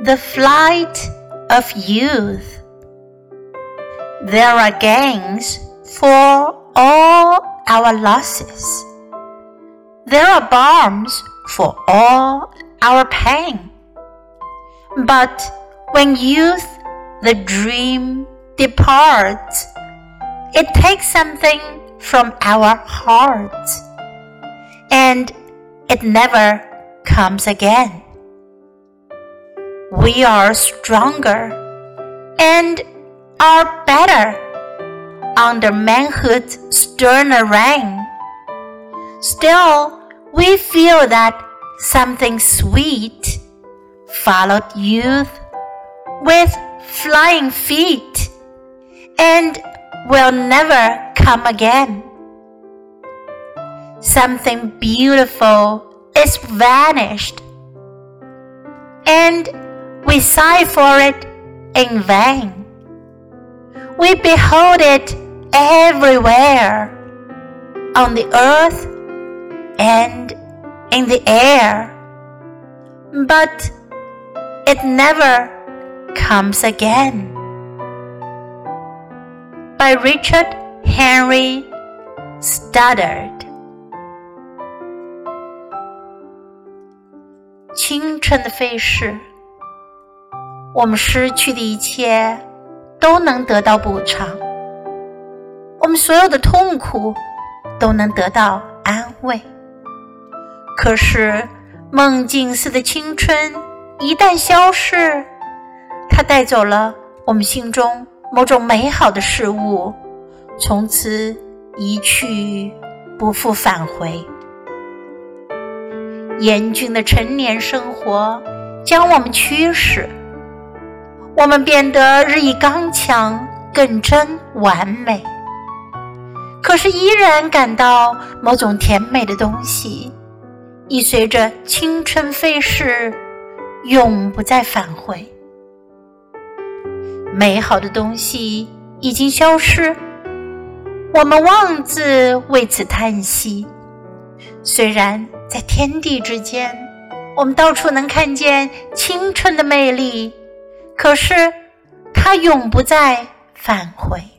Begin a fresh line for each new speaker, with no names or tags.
the flight of youth. There are gains for all our losses. There are balms for all our pain. But when youth, the dream, departs, it takes something from our hearts, and it never comes again. We are stronger and are better under manhood's sterner reign. Still, we feel that something sweet followed youth with flying feet and will never come again. Something beautiful is vanished, and we sigh for it in vain. We behold it everywhere on the earth and in the air, but it never comes again. By Richard Henry Stoddard。青春的飞逝， 我们失去的一切都能得到补偿，我们所有的痛苦都能得到安慰。可是，梦境似的青春一旦消逝，它带走了我们心中某种美好的事物，从此一去不复返回。严峻的成年生活将我们驱使，我们变得日益刚强、更真、完美。可是，依然感到某种甜美的东西。已随着青春飞逝，永不再返回。美好的东西已经消失，我们妄自为此叹息。虽然在天地之间，我们到处能看见青春的魅力，可是他永不再返回。